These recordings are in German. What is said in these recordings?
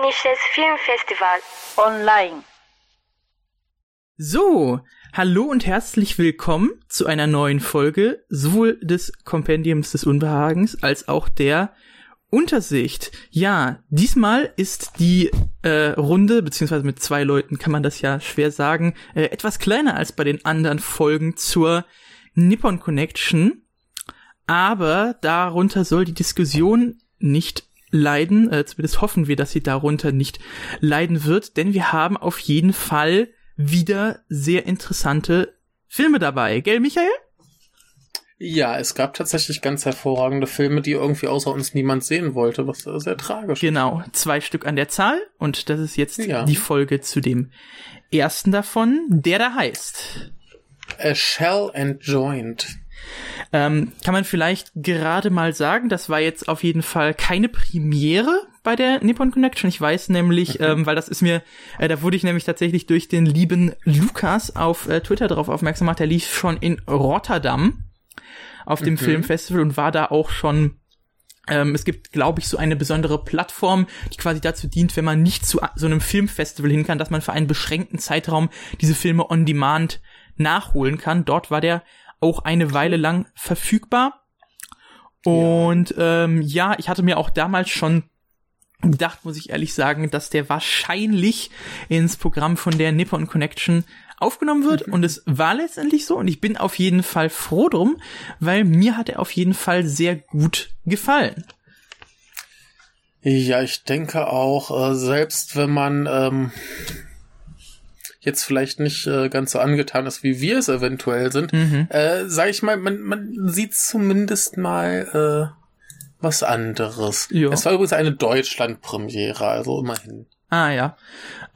Japanisches Filmfestival online. So, hallo und herzlich willkommen zu einer neuen Folge sowohl des Kompendiums des Unbehagens als auch der Untersicht. Ja, diesmal ist die äh, Runde, beziehungsweise mit zwei Leuten kann man das ja schwer sagen, äh, etwas kleiner als bei den anderen Folgen zur Nippon Connection. Aber darunter soll die Diskussion nicht leiden, äh, zumindest hoffen wir, dass sie darunter nicht leiden wird, denn wir haben auf jeden Fall wieder sehr interessante Filme dabei. Gell, Michael? Ja, es gab tatsächlich ganz hervorragende Filme, die irgendwie außer uns niemand sehen wollte, was sehr tragisch Genau, zwei Stück an der Zahl und das ist jetzt Ja. die Folge zu dem ersten davon, der da heißt. A Shell and Joint. Ähm, kann man vielleicht gerade mal sagen, das war jetzt auf jeden Fall keine Premiere bei der Nippon Connection. Ich weiß nämlich, ähm, weil das ist mir, äh, da wurde ich nämlich tatsächlich durch den lieben Lukas auf äh, Twitter darauf aufmerksam gemacht. Der lief schon in Rotterdam auf dem Filmfestival und war da auch schon ähm, es gibt, glaube ich, so eine besondere Plattform, die quasi dazu dient, wenn man nicht zu so einem Filmfestival hin kann, dass man für einen beschränkten Zeitraum diese Filme on demand nachholen kann. Dort war der auch eine Weile lang verfügbar. Und ähm, ja, ich hatte mir auch damals schon gedacht, muss ich ehrlich sagen, dass der wahrscheinlich ins Programm von der Nippon Connection aufgenommen wird. Und es war letztendlich so. Und ich bin auf jeden Fall froh drum, weil mir hat er auf jeden Fall sehr gut gefallen. Ja, ich denke auch, äh, selbst wenn man ähm, jetzt vielleicht nicht äh, ganz so angetan ist, wie wir es eventuell sind, äh, sag ich mal, man, man sieht zumindest mal äh, was anderes. Ja. Es war übrigens eine Deutschland-Premiere, also immerhin. Ah ja.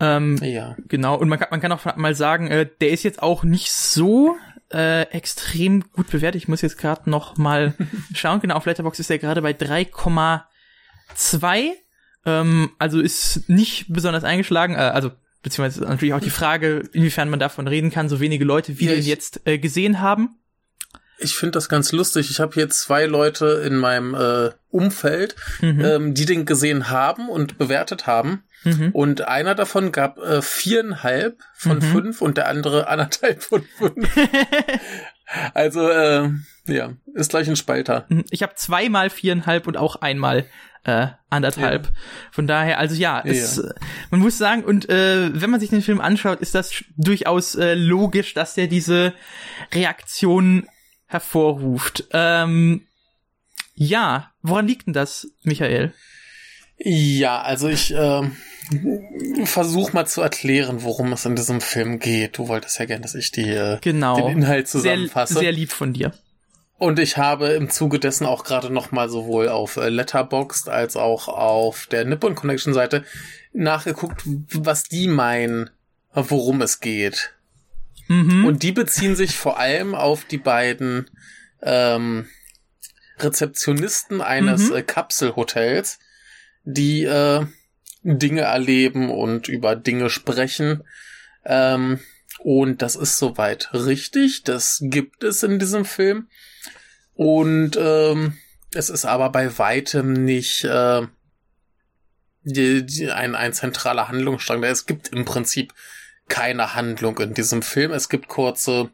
Ähm, Ja. Genau, und man kann, man kann auch mal sagen, äh, der ist jetzt auch nicht so äh, extrem gut bewertet. Ich muss jetzt gerade noch mal schauen. Genau, auf Letterboxd ist er gerade bei 3,2. Ähm, also ist nicht besonders eingeschlagen. Äh, also beziehungsweise natürlich auch die Frage, inwiefern man davon reden kann, so wenige Leute wie Ja, den ich- jetzt äh, gesehen haben. Ich finde das ganz lustig. Ich habe hier zwei Leute in meinem äh, Umfeld, Mhm. ähm, die den gesehen haben und bewertet haben. Mhm. Und einer davon gab äh, viereinhalb von Mhm. fünf und der andere anderthalb von fünf. also, äh, ja, ist gleich ein Spalter. Ich habe zweimal viereinhalb und auch einmal äh, anderthalb. Von daher, also ja, es, Ja. äh, man muss sagen, und äh, wenn man sich den Film anschaut, ist das durchaus äh, logisch, dass der diese Reaktion hervorruft. Ähm, ja, woran liegt denn das, Michael? Ja, also ich äh, versuche mal zu erklären, worum es in diesem Film geht. Du wolltest ja gerne, dass ich die, äh, Genau. den Inhalt Sehr, zusammenfasse. sehr lieb von dir. Und ich habe im Zuge dessen auch gerade noch mal sowohl auf äh, Letterboxd als auch auf der Nippon Connection Seite nachgeguckt, was die meinen, worum es geht. Mhm. Und die beziehen sich vor allem auf die beiden ähm, Rezeptionisten eines Mhm. äh, Kapselhotels, die äh, Dinge erleben und über Dinge sprechen. Ähm, und das ist soweit richtig. Das gibt es in diesem Film. Und ähm, es ist aber bei weitem nicht äh, die, die, ein, ein zentraler Handlungsstrang. Es gibt im Prinzip keine Handlung in diesem Film. Es gibt kurze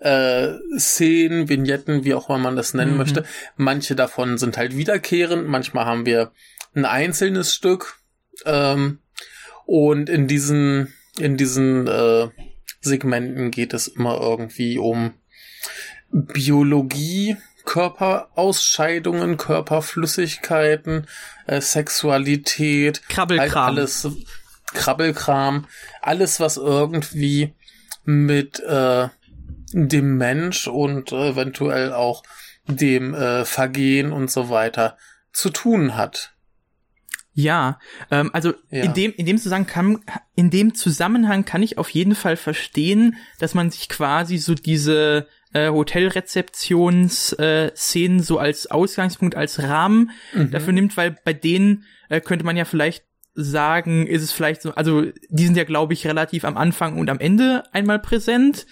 äh, Szenen, Vignetten, wie auch immer man das nennen Mhm. möchte. Manche davon sind halt wiederkehrend. Manchmal haben wir ein einzelnes Stück. Ähm, und in diesen, in diesen äh, Segmenten geht es immer irgendwie um Biologie, Körperausscheidungen, Körperflüssigkeiten, äh, Sexualität, Krabbelkram. halt alles Krabbelkram, alles was irgendwie mit äh, dem Mensch und äh, eventuell auch dem äh, Vergehen und so weiter zu tun hat. Ja, ähm, also Ja. in dem in dem Zusammenhang kann, in dem Zusammenhang kann ich auf jeden Fall verstehen, dass man sich quasi so diese äh, Hotelrezeptions-Szenen äh, Szenen so als Ausgangspunkt, als Rahmen Mhm. dafür nimmt, weil bei denen äh, könnte man ja vielleicht sagen, ist es vielleicht so, also die sind ja, glaube ich, relativ am Anfang und am Ende einmal präsent.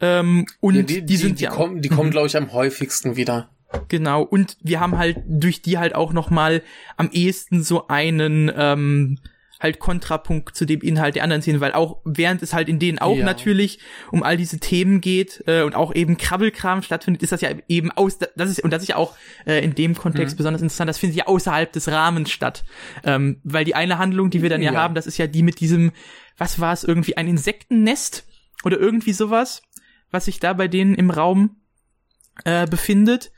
Ähm, und Ja, die, sind die ja kommen, die kommen, glaube ich, am häufigsten wieder. Genau, und wir haben halt durch die halt auch noch mal am ehesten so einen ähm, halt Kontrapunkt zu dem Inhalt der anderen Szenen, weil auch während es halt in denen auch Ja. natürlich um all diese Themen geht äh, und auch eben Krabbelkram stattfindet, ist das ja eben aus das ist und das ist ja auch äh, in dem Kontext Mhm. besonders interessant, das findet ja außerhalb des Rahmens statt. Ähm, weil die eine Handlung, die wir dann ja, Ja. haben, das ist ja die mit diesem was war es irgendwie ein Insektennest oder irgendwie sowas, was sich da bei denen im Raum äh, befindet.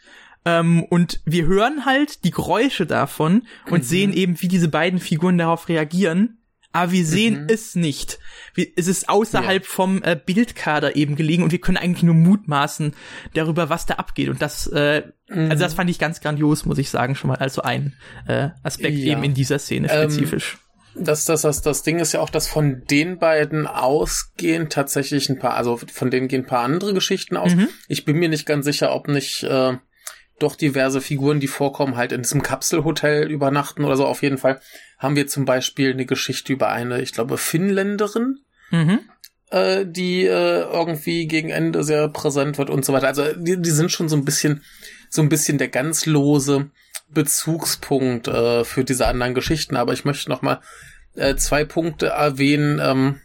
Ähm, und wir hören halt die Geräusche davon und sehen eben, wie diese beiden Figuren darauf reagieren. Aber wir sehen Mhm. es nicht. Wir, es ist außerhalb vom äh, Bildkader eben gelegen und wir können eigentlich nur mutmaßen darüber, was da abgeht. Und das, äh, Mhm. also das fand ich ganz grandios, muss ich sagen, schon mal als so ein äh, Aspekt Ja. eben in dieser Szene Ähm, spezifisch. Das, das, das, das Ding ist ja auch, dass von den beiden ausgehen tatsächlich ein paar, also von denen gehen ein paar andere Geschichten aus. Mhm. Ich bin mir nicht ganz sicher, ob nicht äh, doch diverse Figuren, die vorkommen, halt in diesem Kapselhotel übernachten oder so. Auf jeden Fall haben wir zum Beispiel eine Geschichte über eine, ich glaube, Finnländerin, Mhm. äh, die äh, irgendwie gegen Ende sehr präsent wird und so weiter. Also die, die sind schon so ein bisschen, so ein bisschen der ganz lose Bezugspunkt äh, für diese anderen Geschichten. Aber ich möchte noch mal äh, zwei Punkte erwähnen, ähm,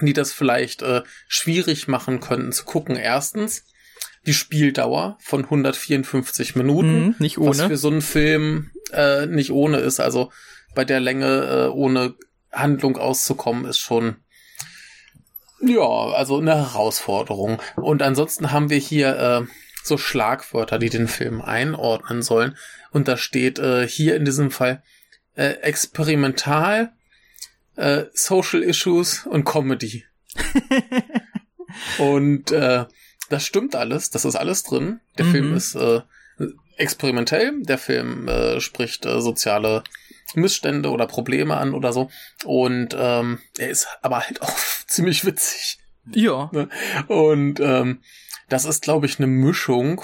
die das vielleicht äh, schwierig machen könnten zu gucken. Erstens die Spieldauer von 154 Minuten Mhm, nicht was ohne. für so einen Film äh, nicht ohne ist. Also bei der Länge äh, ohne Handlung auszukommen, ist schon ja, also eine Herausforderung. Und ansonsten haben wir hier äh, so Schlagwörter, die den Film einordnen sollen. Und da steht äh, hier in diesem Fall äh, experimental, äh, Social Issues und Comedy. und äh, das stimmt alles, das ist alles drin. Der Mhm. Film ist äh, experimentell, der Film äh, spricht äh, soziale Missstände oder Probleme an oder so. Und ähm, er ist aber halt auch ziemlich witzig. ja. Und ähm, das ist, glaube ich, eine Mischung,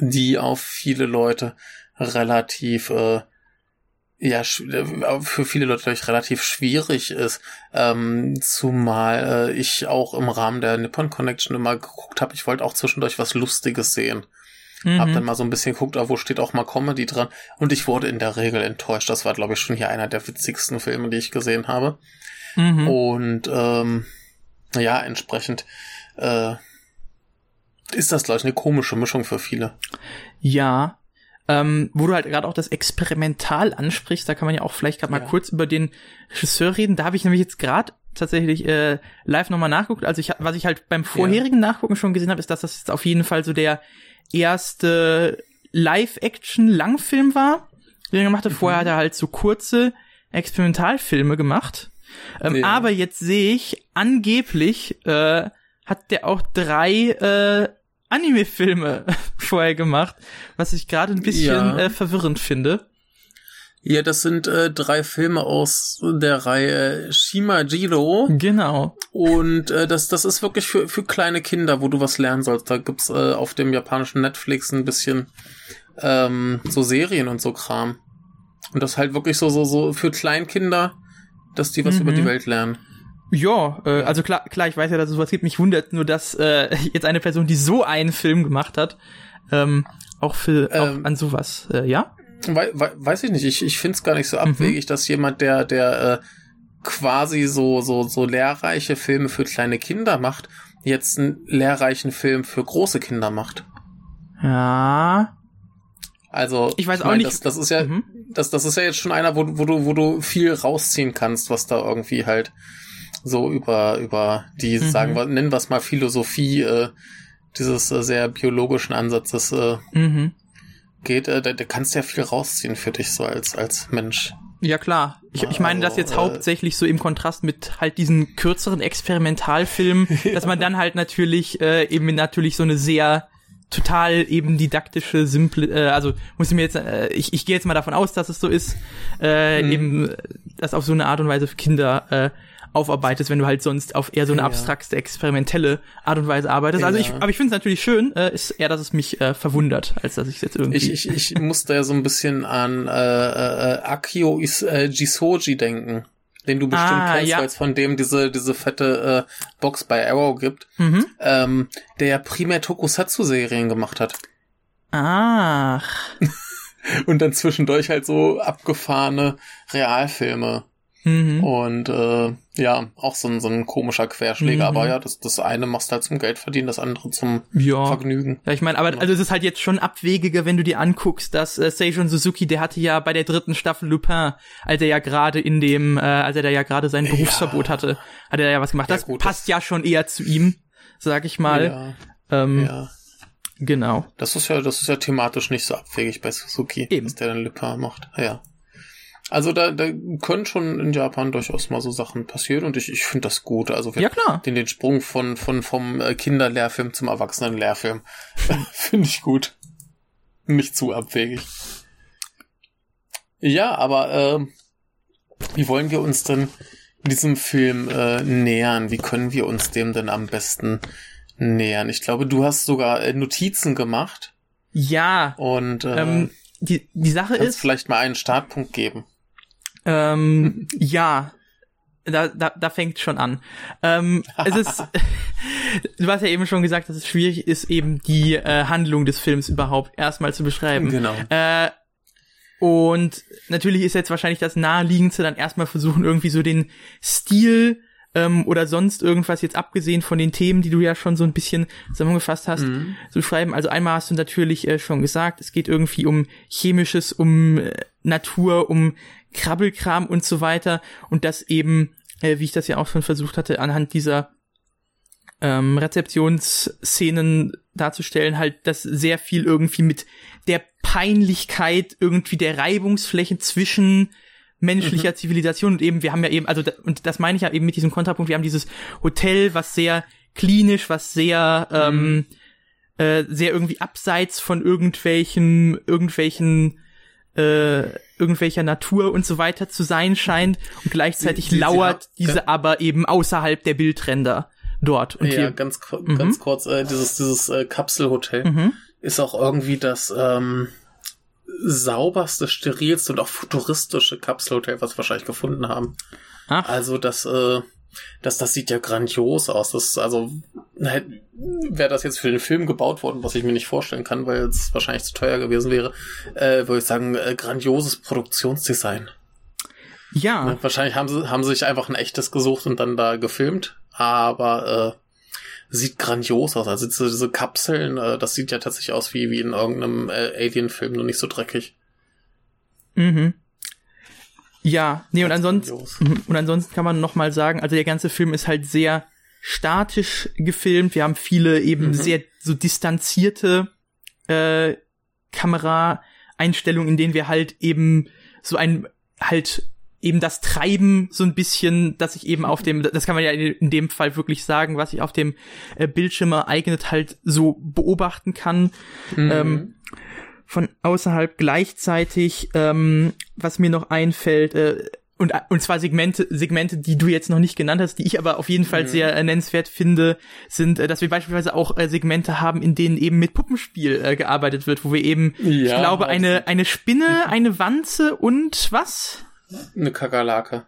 die auf viele Leute relativ, äh, ja, äh, für viele Leute glaube ich, relativ schwierig ist. Ähm, zumal äh, ich auch im Rahmen der Nippon Connection immer geguckt habe, ich wollte auch zwischendurch was Lustiges sehen. Hab Mhm. dann mal so ein bisschen geguckt, ah, wo steht auch mal Comedy dran. Und ich wurde in der Regel enttäuscht. Das war, glaube ich, schon hier einer der witzigsten Filme, die ich gesehen habe. Mhm. Und ähm, ja, entsprechend äh, ist das, glaube ich, eine komische Mischung für viele. Ja. Ähm, wo du halt gerade auch das Experimental ansprichst, da kann man ja auch vielleicht gerade mal Ja. kurz über den Regisseur reden. Da habe ich nämlich jetzt gerade tatsächlich äh, live nochmal nachgeguckt. Also ich, was ich halt beim vorherigen Nachgucken schon gesehen habe, ist, dass das jetzt auf jeden Fall so der erste Live-Action-Langfilm war, den er gemacht hat. Vorher hat er halt so kurze Experimentalfilme gemacht. Ähm, Ja. Aber jetzt sehe ich, angeblich äh, hat der auch drei äh, Anime-Filme vorher gemacht, was ich gerade ein bisschen Ja. äh, verwirrend finde. Ja, das sind äh, drei Filme aus der Reihe Shimajiro. Genau. Und äh, das, das ist wirklich für, für kleine Kinder, wo du was lernen sollst. Da gibt's äh, auf dem japanischen Netflix ein bisschen ähm, so Serien und so Kram. Und das halt wirklich so, so, so für Kleinkinder, dass die was Mhm. über die Welt lernen. Ja, äh, also klar, klar, ich weiß ja, dass es sowas gibt. Mich wundert nur, dass äh, jetzt eine Person, die so einen Film gemacht hat, ähm, auch für Ähm. auch an sowas, äh, ja? Wei wei weiß ich nicht. Ich, ich finde es gar nicht so Mhm. abwegig, dass jemand, der, der äh, quasi so, so, so lehrreiche Filme für kleine Kinder macht, jetzt einen lehrreichen Film für große Kinder macht. Ja. Also Ich weiß auch mein, nicht- Das, das ist ja, Mhm. das, das ist ja jetzt schon einer, wo, wo du, wo du viel rausziehen kannst, was da irgendwie halt so über, über die, Mhm. sagen wir, nennen wir es mal Philosophie, äh, dieses äh, sehr biologischen Ansatzes äh, Mhm. geht, äh, da, da kannst du ja viel rausziehen für dich so als, als Mensch. Ja, klar. Ich, ich meine das jetzt Also, äh, hauptsächlich so im Kontrast mit halt diesen kürzeren Experimentalfilmen, dass man dann halt natürlich äh, eben natürlich so eine sehr total eben didaktische, simple, äh, also muss ich mir jetzt, äh, ich, ich gehe jetzt mal davon aus, dass es so ist, äh, Mhm. eben äh, das auf so eine Art und Weise für Kinder äh, aufarbeitest, wenn du halt sonst auf eher so eine Ja. abstrakte, experimentelle Art und Weise arbeitest. Also ich, Ja. aber ich finde es natürlich schön, äh, ist eher, dass es mich äh, verwundert, als dass ich es jetzt irgendwie. Ich, ich, ich musste ja so ein bisschen an äh, äh, äh, Akio Is, äh, Jisoji denken, den du bestimmt Ah, kennst, ja. weil es von dem diese, diese fette äh, Box bei Arrow gibt, mhm. ähm, der ja primär Tokusatsu-Serien gemacht hat. Ach. Und dann zwischendurch halt so abgefahrene Realfilme. Mhm. Und äh, ja, auch so ein, so ein komischer Querschläger. Mhm. Aber ja, das, das eine machst du halt zum Geld verdienen, das andere zum Ja. Vergnügen. Ja, ich meine, aber also es ist halt jetzt schon abwegiger, wenn du dir anguckst, dass äh, Seijun Suzuki, der hatte ja bei der dritten Staffel Lupin, als er ja gerade in dem, äh, als er da ja gerade sein Berufsverbot hatte, hat er ja was gemacht. Ja, Das gut, passt ja schon eher zu ihm, sag ich mal. Ja, Ähm, ja. Genau. Das ist ja, das ist ja thematisch nicht so abwegig bei Suzuki, Eben. dass der dann Lupin macht. Ja. Also da, da können schon in Japan durchaus mal so Sachen passieren und ich, ich finde das gut. Also Ja, klar. Den, den Sprung von, von vom äh, Kinderlehrfilm zum Erwachsenenlehrfilm finde ich gut. Nicht zu abwegig. Ja, aber äh, wie wollen wir uns denn diesem Film äh, nähern? Wie können wir uns dem denn am besten nähern? Ich glaube, du hast sogar äh, Notizen gemacht Ja, und äh, ähm, die, die Sache kannst ist, vielleicht mal einen Startpunkt geben. Ähm, ja, da, da, da fängt schon an. Ähm, es ist, du hast ja eben schon gesagt, dass es schwierig ist, eben die äh, Handlung des Films überhaupt erstmal zu beschreiben. Genau. Äh, und natürlich ist jetzt wahrscheinlich das naheliegendste dann erstmal versuchen, irgendwie so den Stil ähm, oder sonst irgendwas jetzt abgesehen von den Themen, die du ja schon so ein bisschen zusammengefasst hast, Mhm. zu schreiben. Also einmal hast du natürlich äh, schon gesagt, es geht irgendwie um chemisches, um äh, Natur, um Krabbelkram und so weiter. Und das eben, äh, wie ich das ja auch schon versucht hatte, anhand dieser ähm, Rezeptionsszenen darzustellen, halt, dass sehr viel irgendwie mit der Peinlichkeit irgendwie der Reibungsflächen zwischen menschlicher Zivilisation und eben, wir haben ja eben, also, und das meine ich ja eben mit diesem Kontrapunkt, wir haben dieses Hotel, was sehr klinisch, was sehr, ähm, äh, sehr irgendwie abseits von irgendwelchen, irgendwelchen, äh, irgendwelcher Natur und so weiter zu sein scheint und gleichzeitig sie- sie lauert haben- diese aber eben außerhalb der Bildränder dort. Und ja, ganz, Mhm. ganz kurz, äh, dieses, dieses äh, Kapselhotel Mhm. ist auch irgendwie das ähm, sauberste, sterilste und auch futuristische Kapselhotel, was wir wahrscheinlich gefunden haben. Ach, Also das, äh, das, das sieht ja grandios aus. Das ist also wäre das jetzt für den Film gebaut worden, was ich mir nicht vorstellen kann, weil es wahrscheinlich zu teuer gewesen wäre, äh, würde ich sagen, äh, grandioses Produktionsdesign. ja. Ne? Wahrscheinlich haben sie, haben sie sich einfach ein echtes gesucht und dann da gefilmt, aber äh, sieht grandios aus. Also diese, diese Kapseln, äh, das sieht ja tatsächlich aus wie, wie in irgendeinem äh, Alien-Film, nur nicht so dreckig. Mhm. Ja, nee, und ansonsten. Und ansonsten kann man noch mal sagen, also der ganze Film ist halt sehr statisch gefilmt. Wir haben viele eben Mhm. sehr so distanzierte äh, Kameraeinstellungen, in denen wir halt eben so ein halt eben das Treiben so ein bisschen, dass sich eben auf dem, das kann man ja in dem Fall wirklich sagen, was sich auf dem äh, Bildschirm ereignet, halt so beobachten kann Mhm. ähm, von außerhalb gleichzeitig, ähm, was mir noch einfällt, äh, und, und zwar Segmente, Segmente, die du jetzt noch nicht genannt hast, die ich aber auf jeden Fall Mhm. sehr äh, nennenswert finde, sind, äh, dass wir beispielsweise auch äh, Segmente haben, in denen eben mit Puppenspiel äh, gearbeitet wird, wo wir eben, ich Ja, glaube, also- eine, eine Spinne, eine Wanze und was? Eine Kakerlake.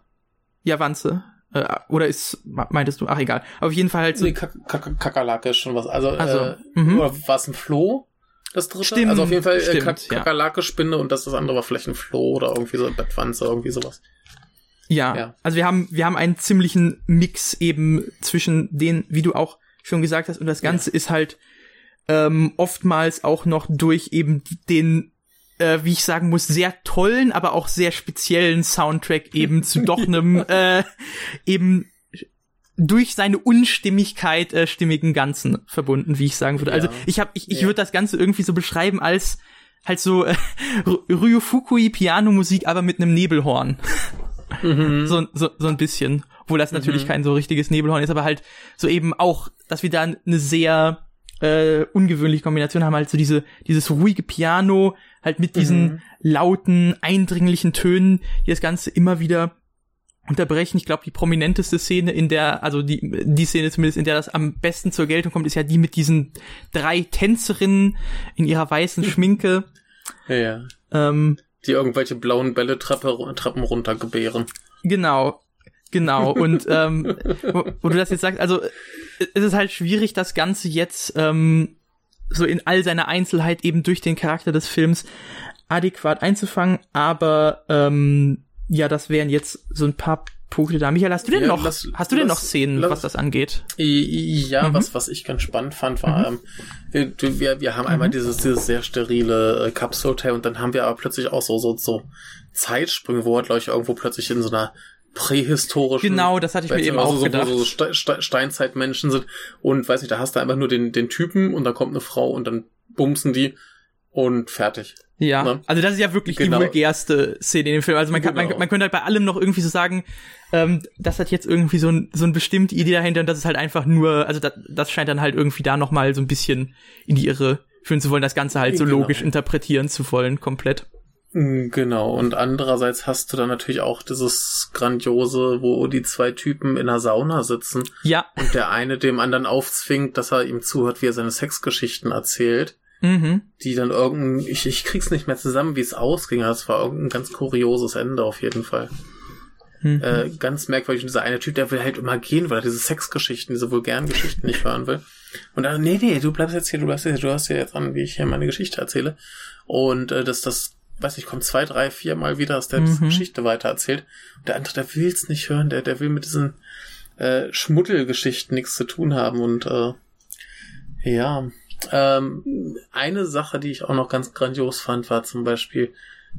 Ja, Wanze. Äh, oder ist, meintest du? Ach, egal. Auf jeden Fall halt so. Nee, Kak Kak Kakerlake ist schon was. Also, Also, äh, mhm. oder war es ein Floh? Das dritte? Stimmt, also auf jeden Fall äh, stimmt, Kak ja. Kakerlake, Spinne und das, das andere war vielleicht ein Floh oder irgendwie so eine Bettwanze, irgendwie sowas. Ja, Ja. also wir haben, wir haben einen ziemlichen Mix eben zwischen den, wie du auch schon gesagt hast, und das Ganze ist halt ähm, oftmals auch noch durch eben den, äh, wie ich sagen muss, sehr tollen, aber auch sehr speziellen Soundtrack eben zu doch einem äh, eben durch seine Unstimmigkeit äh, stimmigen Ganzen verbunden, wie ich sagen würde. Also Ja. ich habe, ich, ich Ja. würde das Ganze irgendwie so beschreiben als halt so äh, Ryufukui Pianomusik, aber mit einem Nebelhorn. So, so, so ein bisschen. Obwohl das natürlich Mhm. kein so richtiges Nebelhorn ist, aber halt so eben auch, dass wir da eine sehr äh, ungewöhnliche Kombination haben, halt so diese, dieses ruhige Piano, halt mit diesen Mhm. lauten, eindringlichen Tönen, die das Ganze immer wieder unterbrechen. Ich glaube, die prominenteste Szene, in der, also die, die Szene zumindest, in der das am besten zur Geltung kommt, ist ja die mit diesen drei Tänzerinnen in ihrer weißen Schminke. Ja, ja. Ähm, Die irgendwelche blauen Bälle Treppe, Treppen runtergebären. Genau, genau. Und ähm, wo, wo du das jetzt sagst, also es ist halt schwierig, das Ganze jetzt ähm, so in all seiner Einzelheit eben durch den Charakter des Films adäquat einzufangen, aber ähm, ja, das wären jetzt so ein paar Punkte da. Michael, hast du denn Ja, noch, lass- hast du denn lass- noch Szenen, lass- was das angeht? Ja, Mhm. was, was ich ganz spannend fand, war, ähm, wir, wir, wir haben einmal dieses, dieses sehr sterile äh, Kapselhotel und dann haben wir aber plötzlich auch so, so, so Zeitsprünge, wo halt, ich, irgendwo plötzlich in so einer prähistorischen Genau, das hatte ich mir eben auch so, gedacht. Wo so Ste Steinzeitmenschen sind und weiß nicht, da hast du einfach nur den, den Typen und dann kommt eine Frau und dann bumsen die und fertig. Ja, Ne? also das ist ja wirklich Genau. die vulgärste Szene in dem Film. Also man, kann, man, Genau. man könnte halt bei allem noch irgendwie so sagen, ähm, das hat jetzt irgendwie so, ein, so eine bestimmte Idee dahinter und das ist halt einfach nur, also das, das scheint dann halt irgendwie da nochmal so ein bisschen in die Irre führen zu wollen, das Ganze halt so Genau. logisch interpretieren zu wollen, komplett. Mm, Genau, und andererseits hast du dann natürlich auch dieses Grandiose, wo die zwei Typen in einer Sauna sitzen Ja, und der eine dem anderen aufzwingt, dass er ihm zuhört, wie er seine Sexgeschichten erzählt, mhm. die dann irgendein, ich, ich krieg's nicht mehr zusammen, wie es ausging, das war irgendein ganz kurioses Ende auf jeden Fall. Mhm. Äh, ganz merkwürdig. Und dieser eine Typ, der will halt immer gehen, weil er diese Sexgeschichten, diese vulgären Geschichten nicht hören will. Und dann, nee, nee, du bleibst jetzt hier, du bleibst jetzt hier, du hörst dir jetzt an, wie ich hier meine Geschichte erzähle. Und äh, das, das, weiß ich, kommt zwei, drei, vier Mal wieder, dass der Mhm. diese Geschichte weiter erzählt. Und der andere, der will's nicht hören, der, der will mit diesen äh, Schmuddelgeschichten nichts zu tun haben. Und äh, ja, ähm, eine Sache, die ich auch noch ganz grandios fand, war zum Beispiel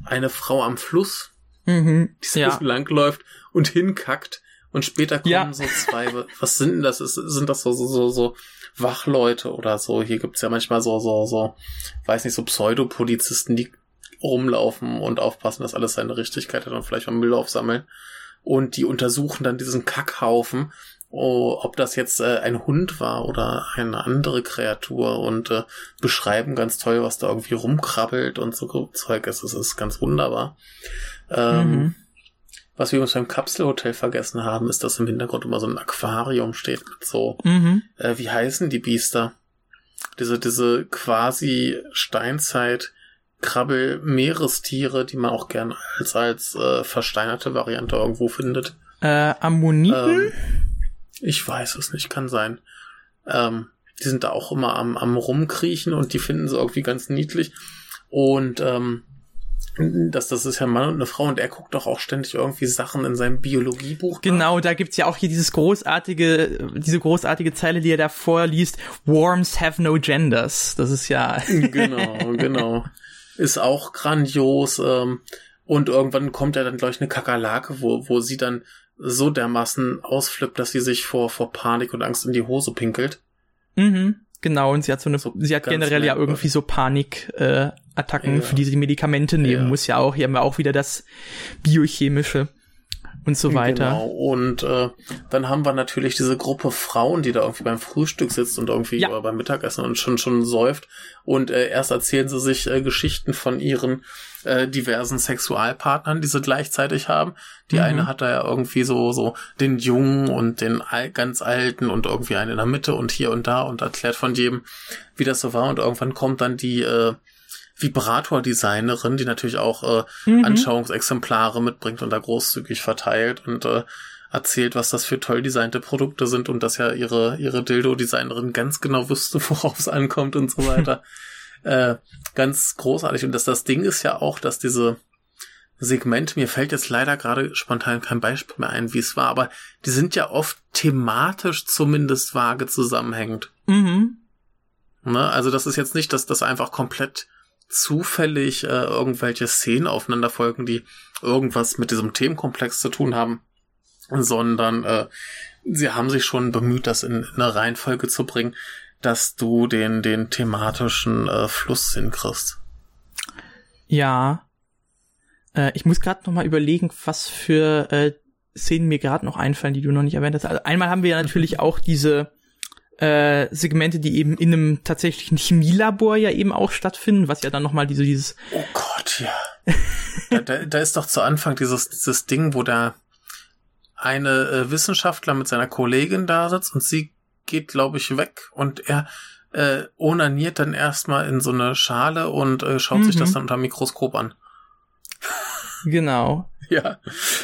eine Frau am Fluss, Mhm. die so Ja. langläuft und hinkackt und später kommen Ja. so zwei, was sind denn das? Ist, sind das so, so, so, so Wachleute oder so? Hier gibt's ja manchmal so, so, so, weiß nicht, so Pseudopolizisten, die rumlaufen und aufpassen, dass alles seine Richtigkeit hat und vielleicht mal Müll aufsammeln. Und die untersuchen dann diesen Kackhaufen, oh, ob das jetzt äh, ein Hund war oder eine andere Kreatur und äh, beschreiben ganz toll, was da irgendwie rumkrabbelt und so Zeug ist. Es ist ganz wunderbar. Ähm, Mhm. Was wir uns beim Kapselhotel vergessen haben, ist, dass im Hintergrund immer so ein Aquarium steht mit so, Mhm. äh, wie heißen die Biester? Diese, diese quasi Steinzeit Krabbel-Meerestiere, die man auch gern als, als äh, versteinerte Variante irgendwo findet. Äh, Ammoniken? Ähm, ich weiß es nicht, kann sein. Ähm, die sind da auch immer am, am rumkriechen und die finden sie irgendwie ganz niedlich. Und ähm, das, das ist ja ein Mann und eine Frau und er guckt doch auch ständig irgendwie Sachen in seinem Biologiebuch. nach. Genau, da gibt's ja auch hier dieses großartige, diese großartige Zeile, die er da vorliest, Worms have no genders. Das ist ja, Genau, genau. Ist auch grandios. Ähm, und irgendwann kommt ja dann, glaube ich, eine Kakerlake, wo, wo sie dann so dermaßen ausflippt, dass sie sich vor, vor Panik und Angst in die Hose pinkelt. mhm, genau, und sie hat so eine, So sie hat generell ja irgendwie so Panik, äh, Attacken, Ja. für die sie Medikamente nehmen Ja. muss ja auch. Hier haben wir auch wieder das Biochemische und so weiter. Genau. Und äh, dann haben wir natürlich diese Gruppe Frauen, die da irgendwie beim Frühstück sitzt und irgendwie Ja. oder beim Mittagessen und schon schon säuft. Und äh, erst erzählen sie sich äh, Geschichten von ihren äh, diversen Sexualpartnern, die sie gleichzeitig haben. Die Mhm. eine hat da ja irgendwie so so den Jungen und den Al ganz Alten und irgendwie einen in der Mitte und hier und da und erklärt von jedem, wie das so war. Und irgendwann kommt dann die äh, Vibrator-Designerin, die natürlich auch äh, Mhm. Anschauungsexemplare mitbringt und da großzügig verteilt und äh, erzählt, was das für toll designte Produkte sind und dass ja ihre, ihre Dildo-Designerin ganz genau wüsste, worauf es ankommt und so weiter. äh, ganz großartig. Und das, das Ding ist ja auch, dass diese Segmente, mir fällt jetzt leider gerade spontan kein Beispiel mehr ein, wie es war, aber die sind ja oft thematisch zumindest vage zusammenhängend. Mhm. Ne? Also das ist jetzt nicht, dass das einfach komplett zufällig äh, irgendwelche Szenen aufeinander folgen, die irgendwas mit diesem Themenkomplex zu tun haben, sondern äh, sie haben sich schon bemüht, das in, in eine Reihenfolge zu bringen, dass du den, den thematischen äh, Fluss hinkriegst. Ja. Äh, ich muss gerade noch mal überlegen, was für äh, Szenen mir gerade noch einfallen, die du noch nicht erwähnt hast. Also einmal haben wir ja natürlich auch diese äh, Segmente, die eben in einem tatsächlichen Chemielabor ja eben auch stattfinden, was ja dann noch mal diese dieses Oh Gott, ja. da, da, da ist doch zu Anfang dieses, dieses Ding, wo der eine äh, Wissenschaftler mit seiner Kollegin da sitzt und sie geht, glaube ich, weg und er äh, onaniert dann erstmal in so eine Schale und äh, schaut sich Mhm. das dann unter dem Mikroskop an. genau. Ja.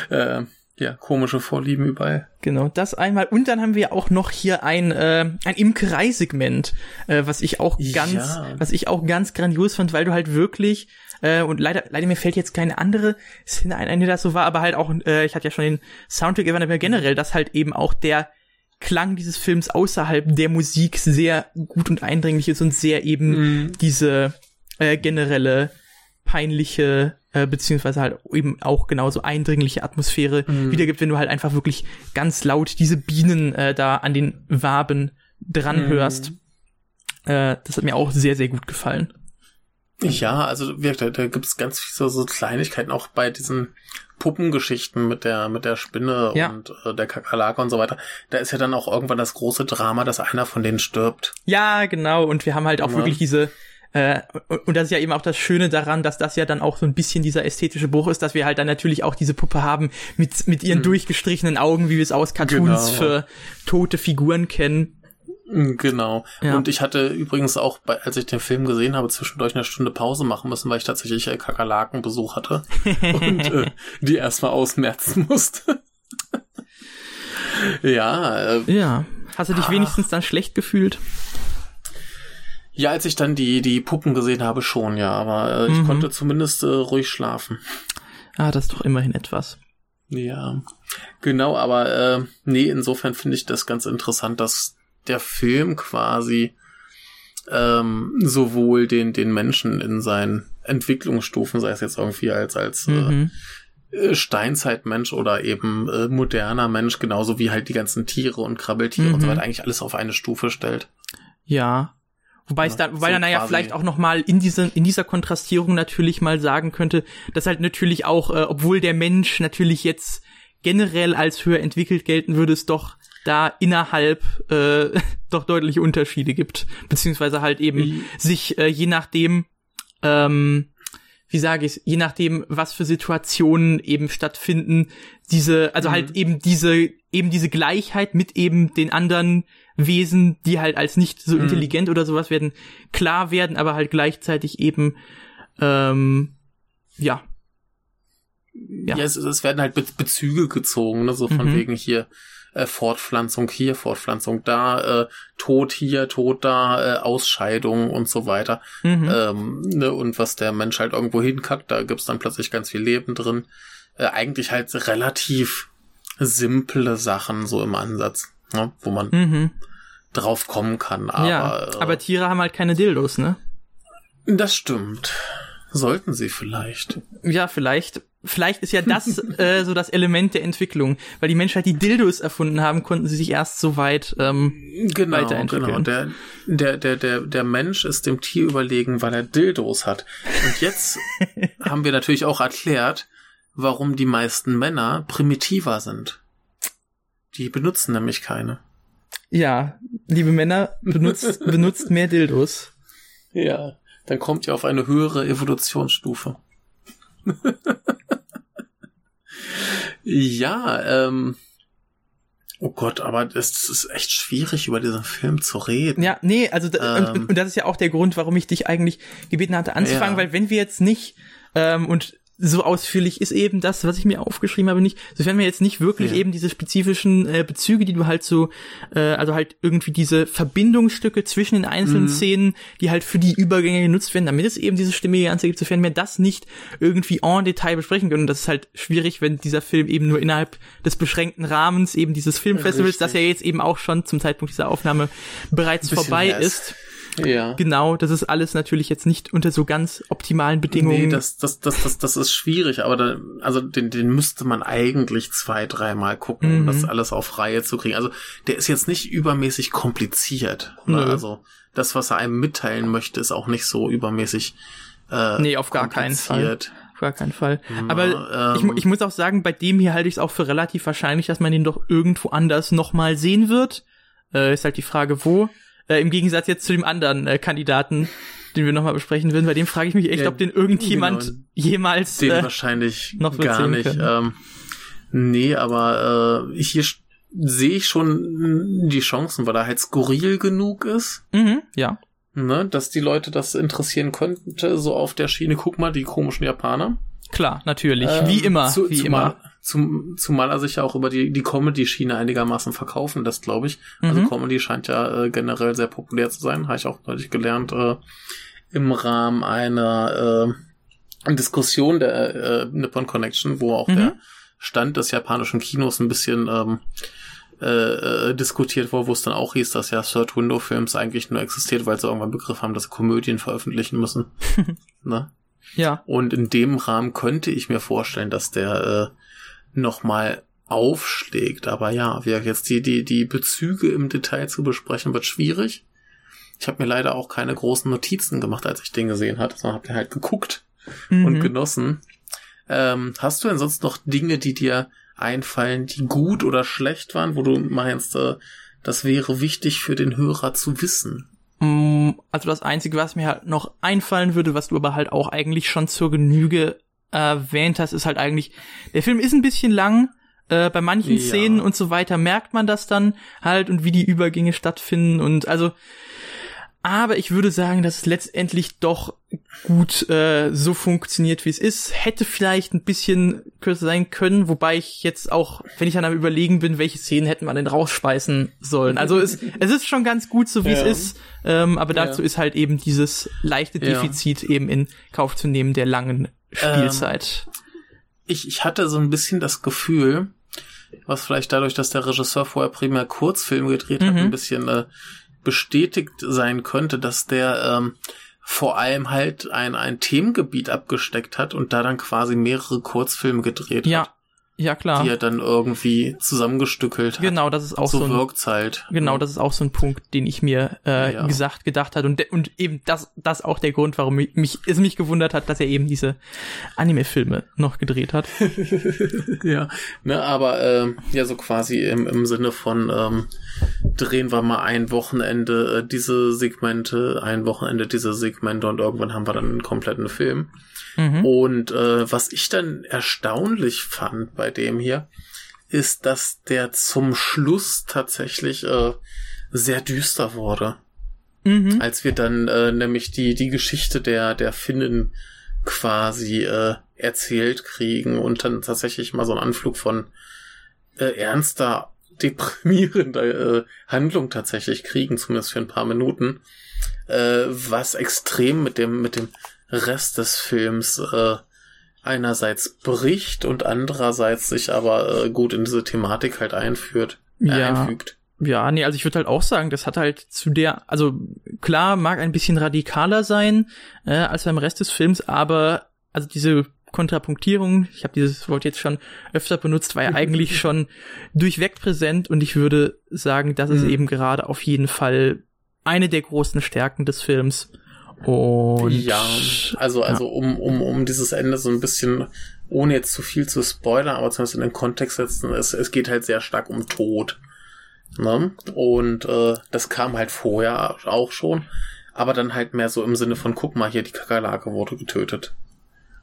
Äh, Ja, komische Vorlieben überall. Genau, das einmal. Und dann haben wir auch noch hier ein, äh, ein Imkereisegment, äh, was ich auch ganz, Ja. was ich auch ganz grandios fand, weil du halt wirklich, äh, und leider, leider mir fällt jetzt keine andere Szene ein, eine, die das so war, aber halt auch, äh, ich hatte ja schon den Soundtrack erwähnt, aber generell, dass halt eben auch der Klang dieses Films außerhalb der Musik sehr gut und eindringlich ist und sehr eben diese äh, generelle peinliche äh, beziehungsweise halt eben auch genauso eindringliche Atmosphäre wiedergibt, wenn du halt einfach wirklich ganz laut diese Bienen äh, da an den Waben dran hörst. Äh, das hat mir auch sehr, sehr gut gefallen. Ja, also da, da gibt's ganz viele so, so Kleinigkeiten, auch bei diesen Puppengeschichten mit der mit der Spinne Ja. und äh, der Kakerlake und so weiter. Da ist ja dann auch irgendwann das große Drama, dass einer von denen stirbt. Ja, genau. Und wir haben halt auch Ja. wirklich diese äh, und das ist ja eben auch das Schöne daran, dass das ja dann auch so ein bisschen dieser ästhetische Bruch ist, dass wir halt dann natürlich auch diese Puppe haben mit, mit ihren durchgestrichenen Augen, wie wir es aus Cartoons Genau. für tote Figuren kennen. Mm, Genau. Ja. Und ich hatte übrigens auch, bei, als ich den Film gesehen habe, zwischendurch eine Stunde Pause machen müssen, weil ich tatsächlich äh, Kakerlakenbesuch hatte und äh, die erstmal ausmerzen musste. ja, äh, Ja. Hast du dich Ah. wenigstens dann schlecht gefühlt? Ja, als ich dann die die Puppen gesehen habe, schon, ja, aber äh, ich Mhm. konnte zumindest äh, ruhig schlafen. Ah, das ist doch immerhin etwas. Ja, genau, aber äh, nee, insofern finde ich das ganz interessant, dass der Film quasi ähm, sowohl den den Menschen in seinen Entwicklungsstufen, sei es jetzt irgendwie als als Mhm. äh, Steinzeitmensch oder eben äh, moderner Mensch, genauso wie halt die ganzen Tiere und Krabbeltiere und so Mhm. weiter, eigentlich alles auf eine Stufe stellt. Ja. Wobei es Ja, dann, wobei so dann naja vielleicht auch noch mal in diese, in dieser Kontrastierung natürlich mal sagen könnte, dass halt natürlich auch, äh, obwohl der Mensch natürlich jetzt generell als höher entwickelt gelten würde, es doch da innerhalb äh, doch deutliche Unterschiede gibt, beziehungsweise halt eben Mhm. sich äh, je nachdem, ähm, wie sage ich je nachdem, was für Situationen eben stattfinden, diese, also Mhm. halt eben diese, eben diese Gleichheit mit eben den anderen Wesen, die halt als nicht so Mhm. intelligent oder sowas werden, klar werden, aber halt gleichzeitig eben, ähm, ja, Ja, Ja. es, es werden halt Be Bezüge gezogen, ne? so von Mhm. wegen hier äh, Fortpflanzung hier, Fortpflanzung da, äh, Tod hier, Tod da, äh, Ausscheidung und so weiter. mhm. Ähm, ne? Und was der Mensch halt irgendwo hinkackt, da gibt's dann plötzlich ganz viel Leben drin. Äh, eigentlich halt relativ simple Sachen so im Ansatz, ne? wo man mhm. Drauf kommen kann. Aber, ja, äh, aber Tiere haben halt keine Dildos, ne? das stimmt. Sollten sie vielleicht. Ja, vielleicht. Vielleicht ist ja das äh, so das Element der Entwicklung, weil die Menschen halt die Dildos erfunden haben, konnten sie sich erst so weit. Ähm, Genau, weiterentwickeln. genau. Der, der, der, der, der Mensch ist dem Tier überlegen, weil er Dildos hat. Und jetzt haben wir natürlich auch erklärt, warum die meisten Männer primitiver sind. Die benutzen nämlich keine. Ja, liebe Männer, benutzt benutzt mehr Dildos. Ja. Dann kommt ihr auf eine höhere Evolutionsstufe. ja, ähm. Oh Gott, aber es ist echt schwierig, über diesen Film zu reden. Ja, nee, also Ähm. und, und das ist ja auch der Grund, warum ich dich eigentlich gebeten hatte anzufangen, Ja. weil wenn wir jetzt nicht ähm, und so ausführlich ist eben das, was ich mir aufgeschrieben habe, nicht, sofern wir jetzt nicht wirklich Ja. eben diese spezifischen äh, Bezüge, die du halt so, äh, also halt irgendwie diese Verbindungsstücke zwischen den einzelnen Mhm. Szenen, die halt für die Übergänge genutzt werden, damit es eben diese stimmige Ganze gibt, sofern wir das nicht irgendwie en Detail besprechen können. Und das ist halt schwierig, wenn dieser Film eben nur innerhalb des beschränkten Rahmens eben dieses Filmfestivals, das ja Richtig. jetzt eben auch schon zum Zeitpunkt dieser Aufnahme bereits vorbei mehr ist. Ja. Genau, das ist alles natürlich jetzt nicht unter so ganz optimalen Bedingungen. Nee, das, das, das, das, das ist schwierig, aber da, also den, den müsste man eigentlich zwei, dreimal gucken, um Mhm. das alles auf Reihe zu kriegen. Also der ist jetzt nicht übermäßig kompliziert. Ne? Also das, was er einem mitteilen möchte, ist auch nicht so übermäßig äh, Nee, auf gar keinen Fall. Auf gar keinen Fall. Na, Aber ich, mu- ähm, ich muss auch sagen, bei dem hier halte ich es auch für relativ wahrscheinlich, dass man den doch irgendwo anders nochmal sehen wird. Äh, ist halt die Frage, wo. Äh, Im Gegensatz jetzt zu dem anderen äh, Kandidaten, den wir nochmal besprechen würden. Bei dem frage ich mich echt, Ja, ob den irgendjemand genau. jemals. Den Äh, wahrscheinlich noch gar nicht. Ähm, nee, aber äh, hier sehe ich schon die Chancen, weil er halt skurril genug ist. mhm, ja. ne, dass die Leute das interessieren könnte, so auf der Schiene, guck mal, die komischen Japaner. Klar, natürlich. Ähm, wie immer. zu- wie zumal, immer. Zum, zumal er sich ja auch über die, die Comedy-Schiene einigermaßen verkaufen lässt, glaube ich. Also Mhm. Comedy scheint ja äh, generell sehr populär zu sein, habe ich auch neulich gelernt, äh, im Rahmen einer äh, Diskussion der äh, Nippon Connection, wo auch Mhm. der Stand des japanischen Kinos ein bisschen ähm, äh, äh, diskutiert wurde, wo es dann auch hieß, dass ja Third Window Films eigentlich nur existiert, weil sie irgendwann Begriff haben, dass sie Komödien veröffentlichen müssen. ne? Ja. Und in dem Rahmen könnte ich mir vorstellen, dass der äh, nochmal aufschlägt. Aber ja, wir jetzt die, die, die Bezüge im Detail zu besprechen, wird schwierig. Ich habe mir leider auch keine großen Notizen gemacht, als ich den gesehen hatte, sondern habe den halt geguckt und Mhm. genossen. Ähm, hast du denn sonst noch Dinge, die dir einfallen, die gut oder schlecht waren, wo du meinst, äh, das wäre wichtig für den Hörer zu wissen? Mm, Also das Einzige, was mir halt noch einfallen würde, was du aber halt auch eigentlich schon zur Genüge erwähnt hast, ist halt eigentlich, der Film ist ein bisschen lang. Äh, bei manchen Ja. Szenen und so weiter merkt man das dann halt und wie die Übergänge stattfinden und also aber ich würde sagen, dass es letztendlich doch gut äh, so funktioniert, wie es ist. Hätte vielleicht ein bisschen kürzer sein können, wobei ich jetzt auch, wenn ich dann am überlegen bin, welche Szenen hätten man denn rausspeisen sollen. Also es, es ist schon ganz gut, so wie Ja. es ist, ähm, aber dazu Ja. ist halt eben dieses leichte. Defizit eben in Kauf zu nehmen der langen Spielzeit. ich, ich hatte so ein bisschen das Gefühl, was vielleicht dadurch, dass der Regisseur vorher primär Kurzfilme gedreht hat, Mhm. ein bisschen äh, bestätigt sein könnte, dass der ähm, vor allem halt ein, ein Themengebiet abgesteckt hat und da dann quasi mehrere Kurzfilme gedreht ja, hat, ja klar. die er dann irgendwie zusammengestückelt hat. Genau, das ist auch so so ein, wirkt's halt. Genau, das ist auch so ein Punkt, den ich mir äh, Ja. gesagt gedacht hat und und eben das das auch der Grund, warum mich, mich es mich gewundert hat, dass er eben diese Anime-Filme noch gedreht hat. ja, ne, aber ähm, ja, so quasi im, im Sinne von ähm, drehen wir mal ein Wochenende äh, diese Segmente, ein Wochenende diese Segmente und irgendwann haben wir dann einen kompletten Film. Mhm. Und äh, was ich dann erstaunlich fand bei dem hier, ist, dass der zum Schluss tatsächlich äh, sehr düster wurde Mhm. als wir dann äh, nämlich die die Geschichte der der Finnen quasi äh, erzählt kriegen und dann tatsächlich mal so einen Anflug von äh, ernster deprimierender äh, Handlung tatsächlich kriegen, zumindest für ein paar Minuten, äh, was extrem mit dem mit dem Rest des Films äh, einerseits bricht und andererseits sich aber äh, gut in diese Thematik halt einführt, äh, Ja. einfügt. Ja, nee, also ich würde halt auch sagen, das hat halt zu der, also klar, mag ein bisschen radikaler sein äh, als beim Rest des Films, aber also diese Kontrapunktierung, ich habe dieses Wort jetzt schon öfter benutzt, war ja eigentlich schon durchweg präsent und ich würde sagen, das ist Mhm. eben gerade auf jeden Fall eine der großen Stärken des Films. Und ja, also, also um, um, um dieses Ende so ein bisschen, ohne jetzt zu viel zu spoilern, aber zumindest in den Kontext setzen, es, es geht halt sehr stark um Tod. Ne? Und äh, das kam halt vorher auch schon, aber dann halt mehr so im Sinne von, guck mal, hier die Kakerlake wurde getötet.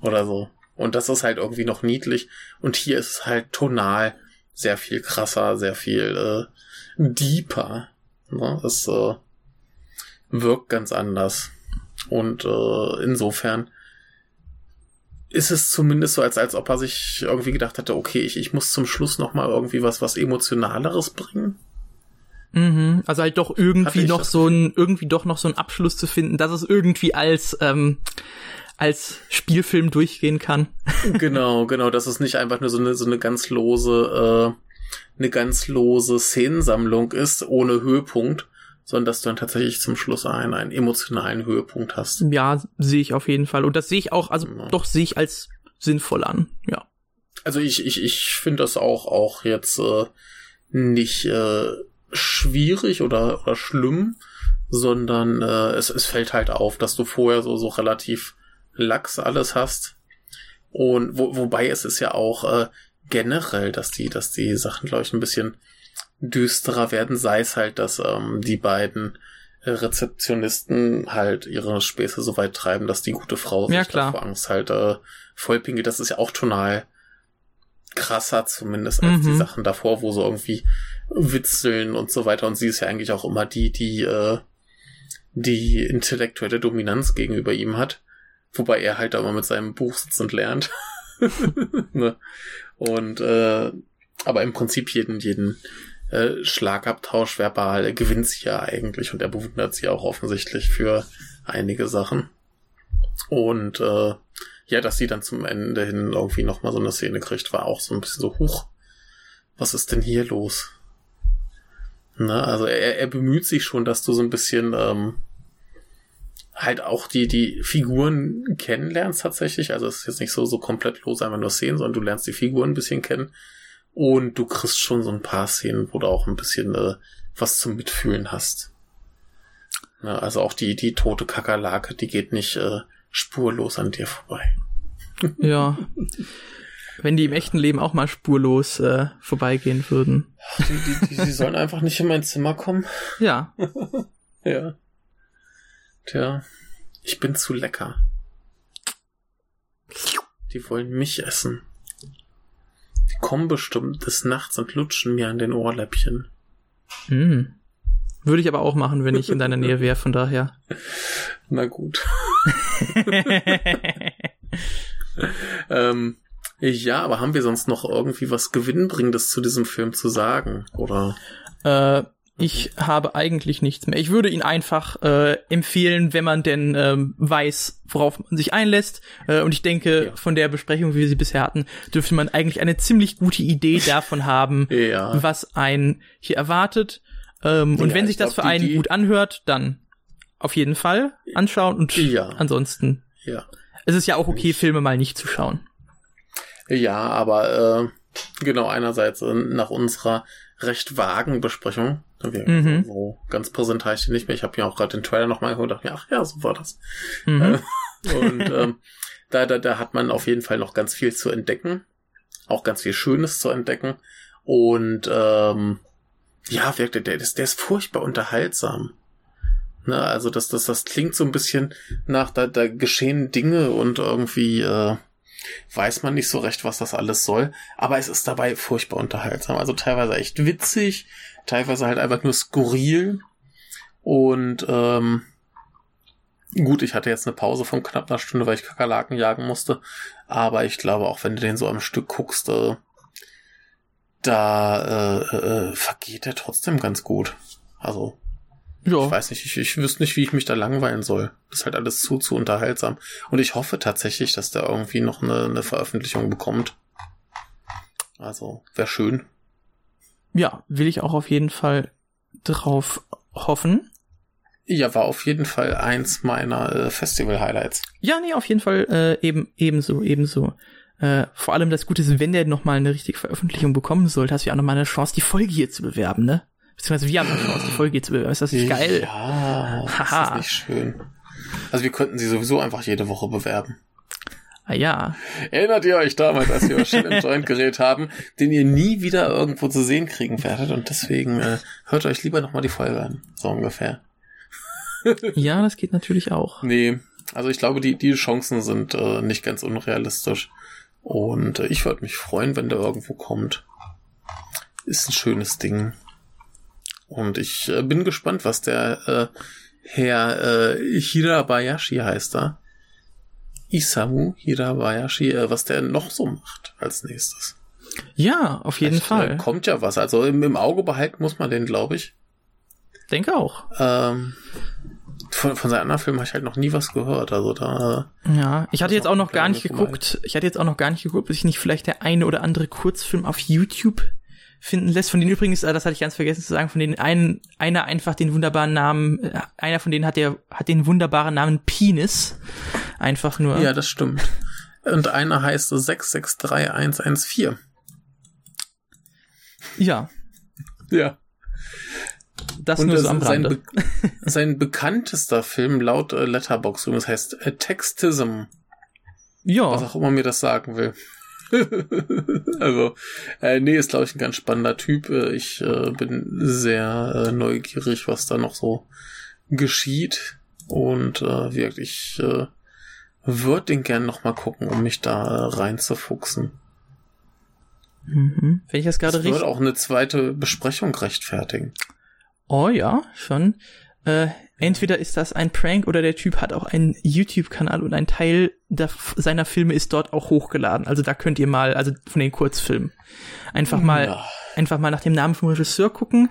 Oder so. Und das ist halt irgendwie noch niedlich. Und hier ist es halt tonal sehr viel krasser, sehr viel äh, deeper. Ne? Es äh, wirkt ganz anders. Und äh, insofern ist es zumindest so, als, als ob er sich irgendwie gedacht hätte, okay, ich, ich muss zum Schluss noch mal irgendwie was, was Emotionaleres bringen. Mhm, also halt doch Hatte irgendwie noch so ein, irgendwie doch noch so ein Abschluss zu finden, dass es irgendwie als, ähm, als Spielfilm durchgehen kann. genau, genau, dass es nicht einfach nur so eine, so eine ganz lose, äh, eine ganz lose Szenensammlung ist, ohne Höhepunkt, sondern dass du dann tatsächlich zum Schluss einen, einen emotionalen Höhepunkt hast. Ja, sehe ich auf jeden Fall. Und das sehe ich auch, also Ja. doch sehe ich als sinnvoll an. Ja. Also ich, ich, ich finde das auch, auch jetzt äh, nicht äh, schwierig oder, oder schlimm, sondern äh, es, es fällt halt auf, dass du vorher so, so relativ lax alles hast. Und wo, wobei es ist ja auch äh, generell, dass die, dass die Sachen, glaube ich, ein bisschen düsterer werden, sei es halt, dass ähm, die beiden äh, Rezeptionisten halt ihre Späße so weit treiben, dass die gute Frau Ja, sich klar. vor Angst halt äh, vollpinkelt. Das ist ja auch tonal krasser zumindest als die Mhm. Sachen davor, wo so irgendwie witzeln und so weiter. Und sie ist ja eigentlich auch immer die, die äh, die intellektuelle Dominanz gegenüber ihm hat. Wobei er halt da immer mit seinem Buch sitzt und lernt. ne? Und äh, aber im Prinzip jeden, jeden äh, Schlagabtausch verbal gewinnt sie ja eigentlich und er bewundert sie auch offensichtlich für einige Sachen. Und äh, ja, dass sie dann zum Ende hin irgendwie nochmal so eine Szene kriegt, war auch so ein bisschen so, huch, was ist denn hier los? Ne, also er, er bemüht sich schon, dass du so ein bisschen ähm, halt auch die, die Figuren kennenlernst tatsächlich. Also es ist jetzt nicht so, so komplett los, einfach nur Szenen, sondern du lernst die Figuren ein bisschen kennen. Und du kriegst schon so ein paar Szenen, wo du auch ein bisschen äh, was zum Mitfühlen hast. Ne, also auch die, die tote Kakerlake, die geht nicht äh, spurlos an dir vorbei. Ja. Wenn die im echten Leben auch mal spurlos äh, vorbeigehen würden. Die, die, die, sie sollen einfach nicht in mein Zimmer kommen. Ja. ja. Tja, ich bin zu lecker. Die wollen mich essen. Die kommen bestimmt des Nachts und lutschen mir an den Ohrläppchen. Hm. Würde ich aber auch machen, wenn ich in deiner Nähe wäre, von daher. Na gut. ähm, ja, aber haben wir sonst noch irgendwie was Gewinnbringendes zu diesem Film zu sagen? Oder? Äh, ich habe eigentlich nichts mehr. Ich würde ihn einfach äh, empfehlen, wenn man denn ähm, weiß, worauf man sich einlässt. Äh, und ich denke, ja. von der Besprechung, wie wir sie bisher hatten, dürfte man eigentlich eine ziemlich gute Idee davon haben, ja. was einen hier erwartet. Ähm, und ja, wenn sich das glaub, für einen die, gut anhört, dann auf jeden Fall anschauen. Und ansonsten, ja. es ist ja auch okay, Filme mal nicht zu schauen. Ja, aber äh, genau einerseits äh, nach unserer recht vagen Besprechung. Mhm. So, ganz präsent heißt die nicht mehr. Ich habe ja auch gerade den Trailer nochmal gehört und dachte mir, ach ja, so war das. Mhm. Äh, und ähm, da, da, da hat man auf jeden Fall noch ganz viel zu entdecken. Auch ganz viel Schönes zu entdecken. Und ähm, ja, wirklich, der, der, der ist furchtbar unterhaltsam. Ne, also das, das, das klingt so ein bisschen nach, da, da geschehen Dinge und irgendwie äh, weiß man nicht so recht, was das alles soll, aber es ist dabei furchtbar unterhaltsam. Also teilweise echt witzig, teilweise halt einfach nur skurril. Und ähm, gut, ich hatte jetzt eine Pause von knapp einer Stunde, weil ich Kakerlaken jagen musste. Aber ich glaube, auch wenn du den so am Stück guckst, äh, da äh, äh, vergeht er trotzdem ganz gut. Also ja. Ich weiß nicht, ich, ich wüsste nicht, wie ich mich da langweilen soll. Das ist halt alles zu, zu unterhaltsam. Und ich hoffe tatsächlich, dass der irgendwie noch eine, eine Veröffentlichung bekommt. Also, wäre schön. Ja, will ich auch auf jeden Fall drauf hoffen. Ja, war auf jeden Fall eins meiner äh, Festival-Highlights. Ja, nee, auf jeden Fall äh, eben ebenso, ebenso. Äh, vor allem das Gute ist, wenn der nochmal eine richtige Veröffentlichung bekommen sollte, hast du ja auch nochmal eine Chance, die Folge hier zu bewerben, ne? Beziehungsweise wir haben eine Chance, die Folge zu bewerben. Ist das nicht geil? Ja, Haha. das ist nicht schön. Also wir könnten sie sowieso einfach jede Woche bewerben. Ah ja. Erinnert ihr euch damals, als wir Shit im Joint geredet haben, den ihr nie wieder irgendwo zu sehen kriegen werdet und deswegen äh, hört euch lieber nochmal die Folge an. So ungefähr. ja, das geht natürlich auch. Nee, also ich glaube, die, die Chancen sind äh, nicht ganz unrealistisch. Und äh, ich würde mich freuen, wenn der irgendwo kommt. Ist ein schönes Ding. Und ich äh, bin gespannt, was der äh, Herr äh, Hirabayashi heißt da. Isamu Hirabayashi, äh, was der noch so macht als nächstes. Ja, auf jeden Vielleicht, Fall. Äh, kommt ja was. Also im, im Auge behalten muss man den, glaube ich. Denke auch. Ähm, von, von seinen anderen Filmen habe ich halt noch nie was gehört. Also da. Ja, ich hatte jetzt auch noch gar nicht geguckt. Ich hatte jetzt auch noch gar nicht geguckt, ob sich nicht vielleicht der eine oder andere Kurzfilm auf YouTube finden lässt. Von denen übrigens, äh, das hatte ich ganz vergessen zu sagen, von denen einen, einer einfach den wunderbaren Namen, äh, einer von denen hat der, hat den wunderbaren Namen Penis. Einfach nur. Ja, das stimmt. Und einer heißt 663114. Ja. Ja. Das Und nur so am sein, Be sein bekanntester Film laut äh, Letterboxd, das heißt äh, Textism. Ja. Was auch immer mir das sagen will. also, äh, nee, ist glaube ich ein ganz spannender Typ. Äh, ich äh, bin sehr äh, neugierig, was da noch so geschieht. Und äh, wirklich, äh, würde den gern noch mal gucken, um mich da äh, reinzufuchsen. Mhm. Wenn ich das gerade richtig. würde auch eine zweite Besprechung rechtfertigen. Oh ja, schon. äh, entweder ist das ein Prank oder der Typ hat auch einen YouTube-Kanal und ein Teil der, seiner Filme ist dort auch hochgeladen. Also da könnt ihr mal, also von den Kurzfilmen, einfach mal, Ja. einfach mal nach dem Namen vom Regisseur gucken.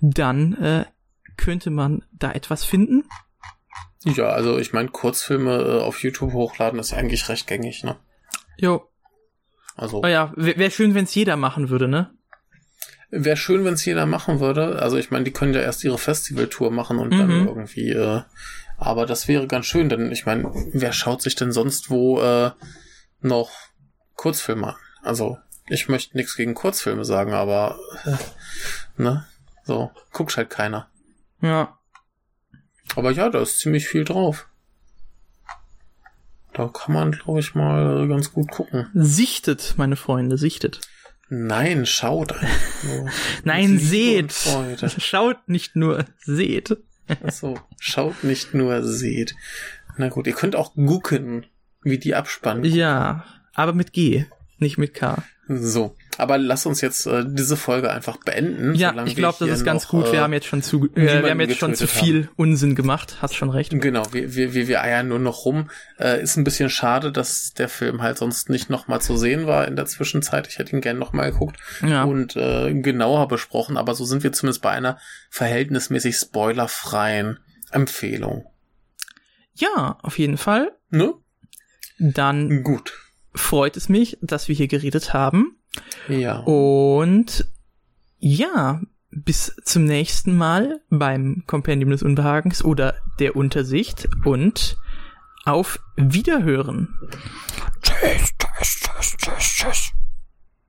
Dann äh, könnte man da etwas finden. Ja, also ich meine, Kurzfilme äh, auf YouTube hochladen ist eigentlich recht gängig, ne? Jo, Also oh ja, wäre wär schön, wenn es jeder machen würde, ne? Wäre schön, wenn es jeder machen würde. Also ich meine, die können ja erst ihre Festivaltour machen und dann Mhm. irgendwie. Äh, aber das wäre ganz schön, denn ich meine, wer schaut sich denn sonst wo äh, noch Kurzfilme an? Also ich möchte nichts gegen Kurzfilme sagen, aber äh, ne, so guckt halt keiner. Ja. Aber ja, da ist ziemlich viel drauf. Da kann man, glaube ich, mal ganz gut gucken. Sichtet, meine Freunde, sichtet. Nein, schaut einfach nur. Nein, seht. Schaut nicht nur, seht. Achso, schaut nicht nur, seht. Na gut, ihr könnt auch gucken, wie die abspannen. Ja, aber mit G, nicht mit K. So, aber lass uns jetzt äh, diese Folge einfach beenden. Ja, ich glaube, das ist ganz noch, gut. äh, Wir haben jetzt schon zu, äh, wir haben jetzt schon zu viel Unsinn gemacht. Hast schon recht. Genau, wir, wir, wir, wir eiern nur noch rum. Äh, ist ein bisschen schade, dass der Film halt sonst nicht nochmal zu sehen war in der Zwischenzeit. Ich hätte ihn gern nochmal geguckt Ja. und äh, genauer besprochen, aber so sind wir zumindest bei einer verhältnismäßig spoilerfreien Empfehlung. Ja, auf jeden Fall. Ne? Dann Gut. Freut es mich, dass wir hier geredet haben. Ja. Und ja, bis zum nächsten Mal beim Kompendium des Unbehagens oder der Untersicht und auf Wiederhören. Tschüss, tschüss, tschüss, tschüss, tschüss.